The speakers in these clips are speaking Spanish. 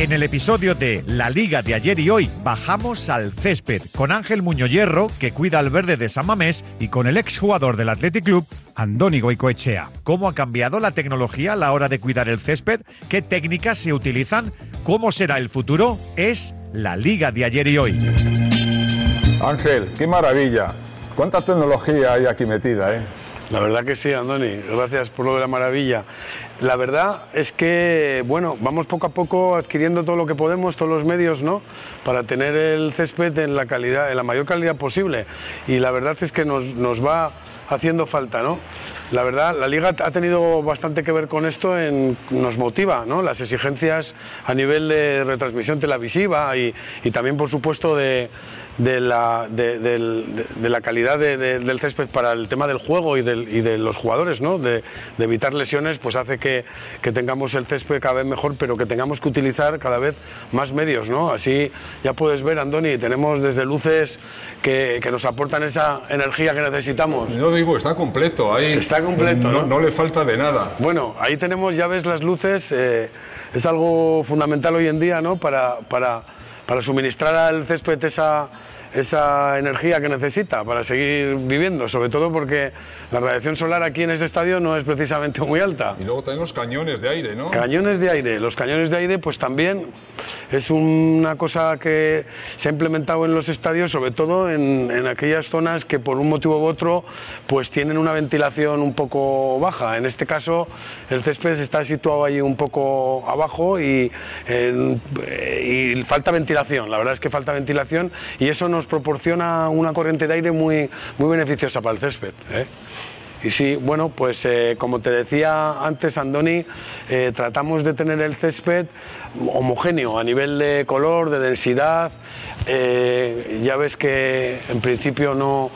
En el episodio de La Liga de ayer y hoy bajamos al césped con Ángel Muñoz Hierro, que cuida al verde de San Mamés, y con el exjugador del Athletic Club, Andoni Goicoechea. ¿Cómo ha cambiado la tecnología a la hora de cuidar el césped? ¿Qué técnicas se utilizan? ¿Cómo será el futuro? Es La Liga de ayer y hoy. Ángel, qué maravilla. ¿Cuánta tecnología hay aquí metida, eh? La verdad que sí, Andoni. Gracias por lo de la maravilla. La verdad es que, bueno, vamos poco a poco adquiriendo todo lo que podemos, todos los medios, ¿no? Para tener el césped en la calidad, en la mayor calidad posible. Y la verdad es que nos, nos va haciendo falta, ¿no? La verdad, la liga ha tenido bastante que ver con esto, en, nos motiva, ¿no? Las exigencias a nivel de retransmisión televisiva y, y también, por supuesto, de, de la, de, de, la calidad del césped para el tema del juego y, y de los jugadores, ¿no? de, evitar lesiones, pues hace que, que, tengamos el césped cada vez mejor, pero que tengamos que utilizar cada vez más medios. ¿no? Así ya puedes ver, Andoni, tenemos desde luces que, que nos aportan esa energía que necesitamos. Yo digo, está completo ahí. Está completo. No, no le falta de nada. Bueno, ahí tenemos, ya ves las luces, eh, es algo fundamental hoy en día ¿no? para, para, para suministrar al césped esa esa energía que necesita para seguir viviendo, sobre todo porque la radiación solar aquí en este estadio no es precisamente muy alta. Y luego también los cañones de aire, ¿no? Cañones de aire. Los cañones de aire pues también es una cosa que se ha implementado en los estadios, sobre todo en, en aquellas zonas que por un motivo u otro pues tienen una ventilación un poco baja. En este caso el césped está situado ahí un poco abajo y, en, y falta ventilación. La verdad es que falta ventilación y eso nos proporciona una corriente de aire muy, muy beneficiosa para el césped. ¿eh? Y sí, bueno, pues eh, como te decía antes, Andoni, eh, tratamos de tener el césped homogéneo a nivel de color, de densidad. Ya ves que en principio no,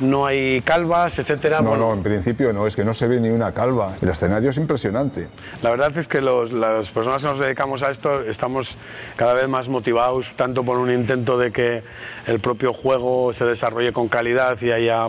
no hay calvas, etcétera. No, bueno, no, en principio no, es que no se ve ni una calva. El escenario es impresionante. La verdad es que los, las personas que nos dedicamos a esto estamos cada vez más motivados, tanto por un intento de que el propio juego se desarrolle con calidad y haya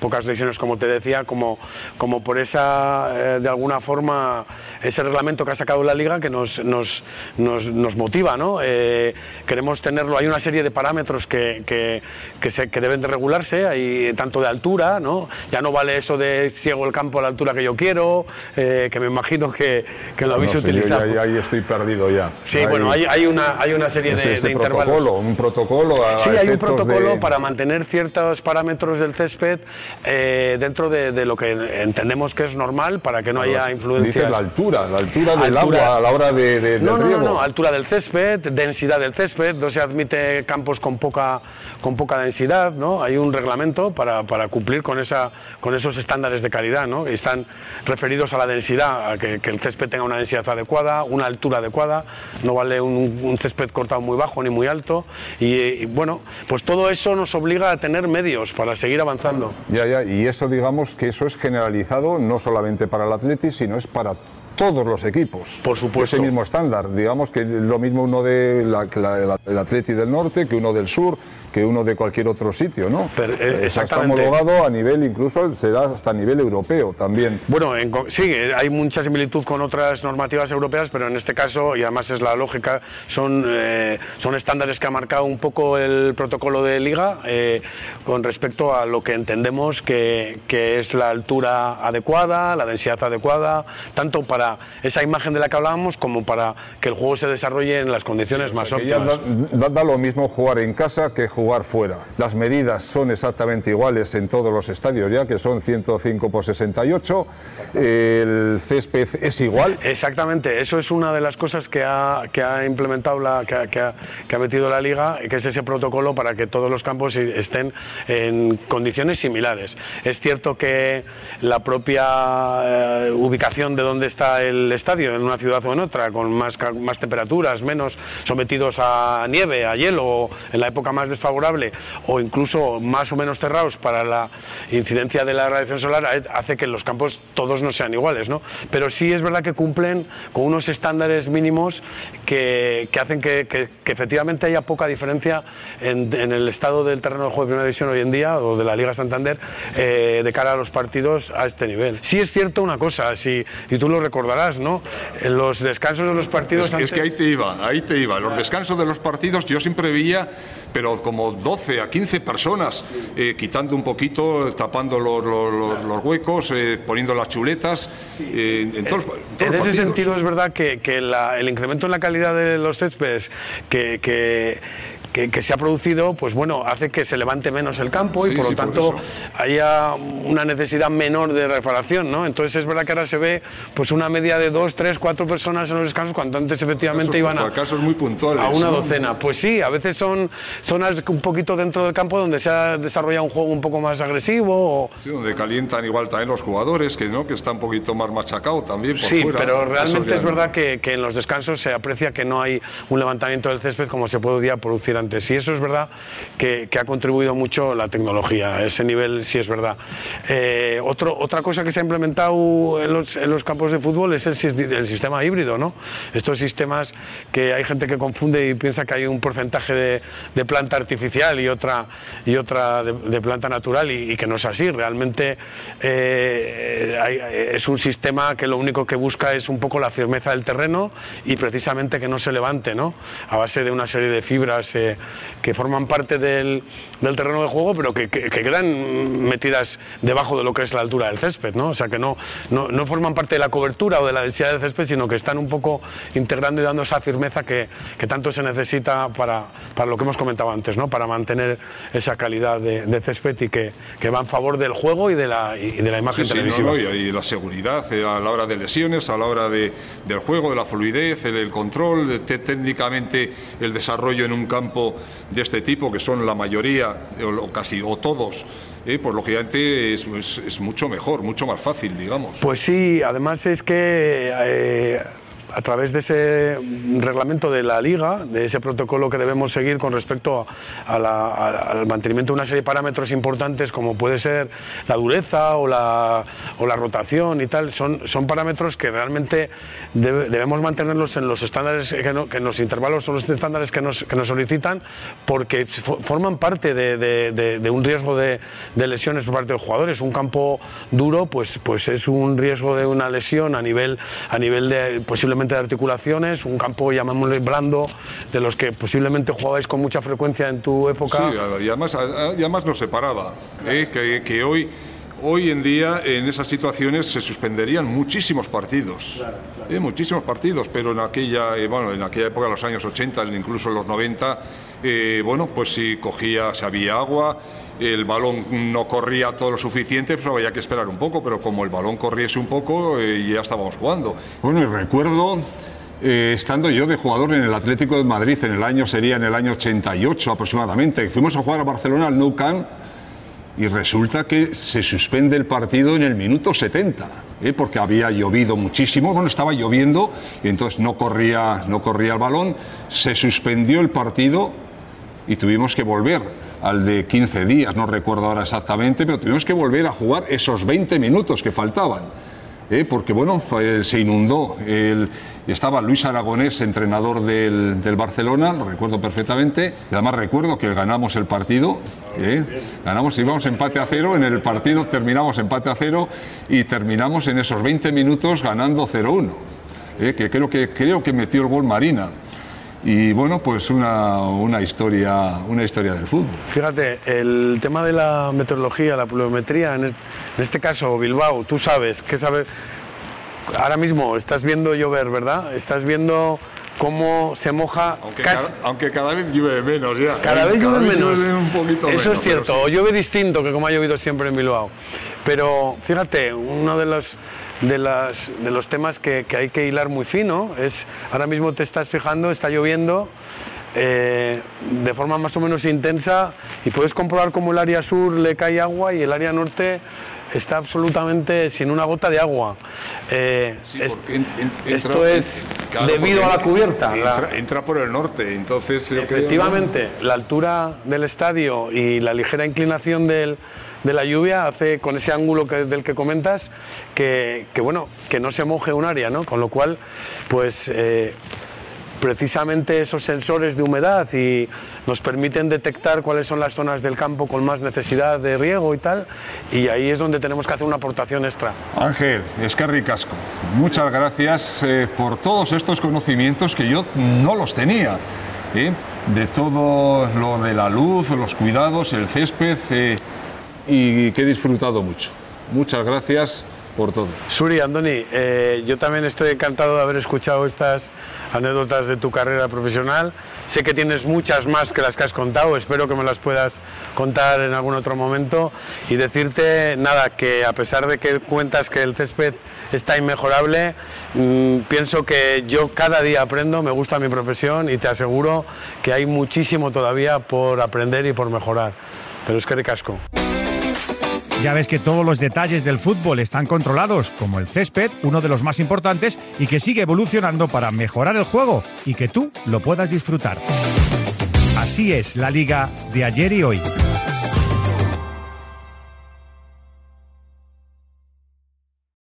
pocas lesiones, como te decía, como, como por esa, eh, de alguna forma, ese reglamento que ha sacado la liga que nos, nos, nos, nos motiva, ¿no? Eh, queremos tenerlo, hay una serie de parámetros que, que, que, se, que deben de regularse, hay tanto de altura, ¿no? Ya no vale eso de ciego el campo a la altura que yo quiero, eh, que me imagino que, que lo habéis No utilizado. Yo ya- ahí estoy perdido ya. Sí, bueno, hay, hay, una, hay una serie ese, de, de intervalos. protocolo, un protocolo. a Sí, hay un protocolo de- para mantener ciertos parámetros del césped eh, dentro de, de lo que entendemos que es normal para que no haya influencias. Dices la altura, la altura del Altura. agua a la hora de, del No, no, no, riego. no, altura del césped, densidad del césped, no se admite campos con poca, con poca densidad, ¿no? Hay un reglamento para, para cumplir con, esa, con esos estándares de calidad, ¿no? Están referidos a la densidad, a que, que el césped tenga una densidad adecuada, una altura adecuada, no vale un, un césped cortado muy bajo ni muy alto, y, y, bueno, pues todo eso nos obliga a tener medios para seguir avanzando. Ya, ya, y eso digamos que eso es generalizado no solamente para el Atleti, sino es para todos los equipos. Por supuesto. Ese mismo estándar, digamos que lo mismo uno de la, la- el Atleti del norte que uno del sur, que uno de cualquier otro sitio, ¿no? Pero, eh, Eso está exactamente. homologado a nivel, incluso será hasta a nivel europeo también. Bueno, en sí, eh, hay mucha similitud con otras normativas europeas, pero en este caso, y además es la lógica, son, eh, son estándares que ha marcado un poco el protocolo de liga eh, con respecto a lo que entendemos que, que es la altura adecuada, la densidad adecuada, tanto para esa imagen de la que hablábamos como para que el juego se desarrolle en las condiciones más óptimas. da, da- da lo mismo jugar en casa que jugar fuera. Las medidas son exactamente iguales en todos los estadios ya, que son 105 por 68. El césped es igual. Exactamente, eso es una de las cosas que ha, que ha implementado, la, que ha- que ha metido la liga, que es ese protocolo para que todos los campos estén en condiciones similares. Es cierto que la propia eh, ubicación de donde está el estadio, en una ciudad o en otra, con más, más temperaturas, menos sometidos a nieve, a hielo, en la época más desfavorable, o incluso más o menos cerrados para la incidencia de la radiación solar, hace que los campos todos no sean iguales, ¿no? Pero sí es verdad que cumplen con unos estándares mínimos que, que hacen que, efectivamente haya poca diferencia en, en el estado del terreno de juego de primera división hoy en día, o de la Liga Santander, eh, de cara a los partidos a este nivel. Sí es cierto una cosa, si, y tú lo recordarás, ¿no? En los descansos de los partidos. Es, es que ahí te iba, ahí te iba. Los descansos de los partidos yo siempre veía, pero como 12 a 15 personas, eh, quitando un poquito, tapando los, los- los huecos, eh, poniendo las chuletas. eh, en todos, los- en todos En los ese partidos. sentido es verdad que, que la- el incremento en la calidad de los céspedes que, que- que- que se ha producido, pues bueno, hace que se levante menos el campo y Sí, por lo sí, por tanto eso. haya una necesidad menor de reparación, ¿no? Entonces es verdad que ahora se ve pues una media de dos, tres, cuatro personas en los descansos cuando antes efectivamente Casos, iban a, casos muy puntuales. a una ¿no? docena. Pues sí, a veces son zonas un poquito dentro del campo donde se ha desarrollado un juego un poco más agresivo o, Sí, donde calientan igual también los jugadores, que no que está un poquito más machacado también por Sí, fuera. pero realmente es no. verdad que, que en los descansos se aprecia que no hay un levantamiento del césped como se podía producir Y eso es verdad que, ha contribuido mucho la tecnología. Ese nivel sí es verdad. Eh, otra cosa que se ha implementado en los, campos de fútbol es el, sis- el sistema híbrido, ¿no? Estos sistemas que hay gente que confunde y piensa que hay un porcentaje de, planta artificial y otra, y otra de, planta natural y, que no es así. Realmente eh, es un sistema que lo único que busca es un poco la firmeza del terreno y precisamente que no se levante, ¿no? A base de una serie de fibras eh, que forman parte del, del terreno de juego, pero que, que- que quedan metidas debajo de lo que es la altura del césped, ¿no? O sea, que no, no, no forman parte de la cobertura o de la densidad del césped, sino que están un poco integrando y dando esa firmeza que, que tanto se necesita para, para lo que hemos comentado antes, ¿no? Para mantener esa calidad de, de césped y que, que va en favor del juego y de la, y de la imagen Sí, sí, no, televisiva. no, y, la seguridad eh, a la hora de lesiones, a la hora de, del juego, de la fluidez, el, el control, técnicamente el desarrollo en un campo de este tipo, que son la mayoría, o, casi, o todos, eh, pues lógicamente es, es- es mucho mejor, mucho más fácil, digamos. Pues sí, además es que eh, a través de ese reglamento de la liga, de ese protocolo que debemos seguir con respecto a la- al mantenimiento de una serie de parámetros importantes como puede ser la dureza o la, o la rotación y tal, son, son parámetros que realmente debe- debemos mantenerlos en los estándares, que, no- intervalos son los estándares que nos, que nos solicitan porque fo- forman parte de, de- un riesgo de, de lesiones por parte de los jugadores. Un campo duro pues, pues es un riesgo de una lesión a nivel, a nivel de posiblemente de articulaciones, un campo llamémosle blando, de los que posiblemente jugabais con mucha frecuencia en tu época. Sí, y además, y además nos separaba, ¿eh? que, que hoy, hoy en día en esas situaciones se suspenderían muchísimos partidos, ¿eh? muchísimos partidos, pero en aquella, eh, bueno, en aquella época, los años 80, incluso en los 90, eh, bueno, pues si cogía, si había agua, el balón no corría todo lo suficiente, pues había que esperar un poco, pero como el balón corriese un poco, eh, ya estábamos jugando. Bueno, y recuerdo eh, estando yo de jugador en el Atlético de Madrid en el año, sería en el año 88 aproximadamente, fuimos a jugar a Barcelona al Nou Camp y resulta que se suspende el partido en el minuto 70, ¿eh? porque había llovido muchísimo, bueno, estaba lloviendo y entonces no corría, no corría el balón, se suspendió el partido y tuvimos que volver al de 15 días, no recuerdo ahora exactamente, pero tuvimos que volver a jugar esos 20 minutos que faltaban. ¿eh? porque bueno, se inundó. Estaba Luis Aragonés, entrenador del, del Barcelona, lo recuerdo perfectamente. Y además recuerdo que ganamos el partido. ¿eh? Ganamos, íbamos empate a cero. En el partido terminamos empate a cero y terminamos en esos 20 minutos ganando 0-1. ¿eh? creo que creo que metió el gol Marina. Y bueno, pues una, una historia, una historia del fútbol. Fíjate, el tema de la meteorología, la pluviometría, en, en este caso Bilbao, tú sabes, ¿qué sabes? Ahora mismo estás viendo llover, ¿verdad? Estás viendo cómo se moja Aunque casi- cada, aunque cada vez llueve menos ya. Cada vez llueve menos. llueve un poquito Eso menos, es cierto, pero o sí. llueve distinto que como ha llovido siempre en Bilbao. Pero fíjate, uno de los, de las, de los temas que, que hay que hilar muy fino es, ahora mismo te estás fijando, está lloviendo eh, de forma más o menos intensa y puedes comprobar cómo el área sur le cae agua y el área norte está absolutamente sin una gota de agua. Eh, Sí, en- en- entra- esto es claro, debido a la cubierta. la- Entra, por el norte, entonces. creo, Efectivamente, la altura del estadio y la ligera inclinación del- de la lluvia hace con ese ángulo que- del que comentas que, que, bueno que no se moje un área, ¿no? Con lo cual, pues eh, precisamente esos sensores de humedad y nos permiten detectar cuáles son las zonas del campo con más necesidad de riego y tal, y ahí es donde tenemos que hacer una aportación extra. Ángel, es que ricasco. Muchas gracias eh, por todos estos conocimientos que yo no los tenía. ¿eh? De todo lo de la luz, los cuidados, el césped, y que he disfrutado mucho. Muchas gracias por todo. Suri, Andoni, eh, yo también estoy encantado de haber escuchado estas anécdotas de tu carrera profesional. Sé que tienes muchas más que las que has contado, espero que me las puedas contar en algún otro momento y decirte, nada, que a pesar de que cuentas que el césped está inmejorable, mm, pienso que yo cada día aprendo, me gusta mi profesión y te aseguro que hay muchísimo todavía por aprender y por mejorar. Pero es que de casco. Ya ves que todos los detalles del fútbol están controlados, como el césped, uno de los más importantes, y que sigue evolucionando para mejorar el juego y que tú lo puedas disfrutar. Así es la liga de ayer y hoy.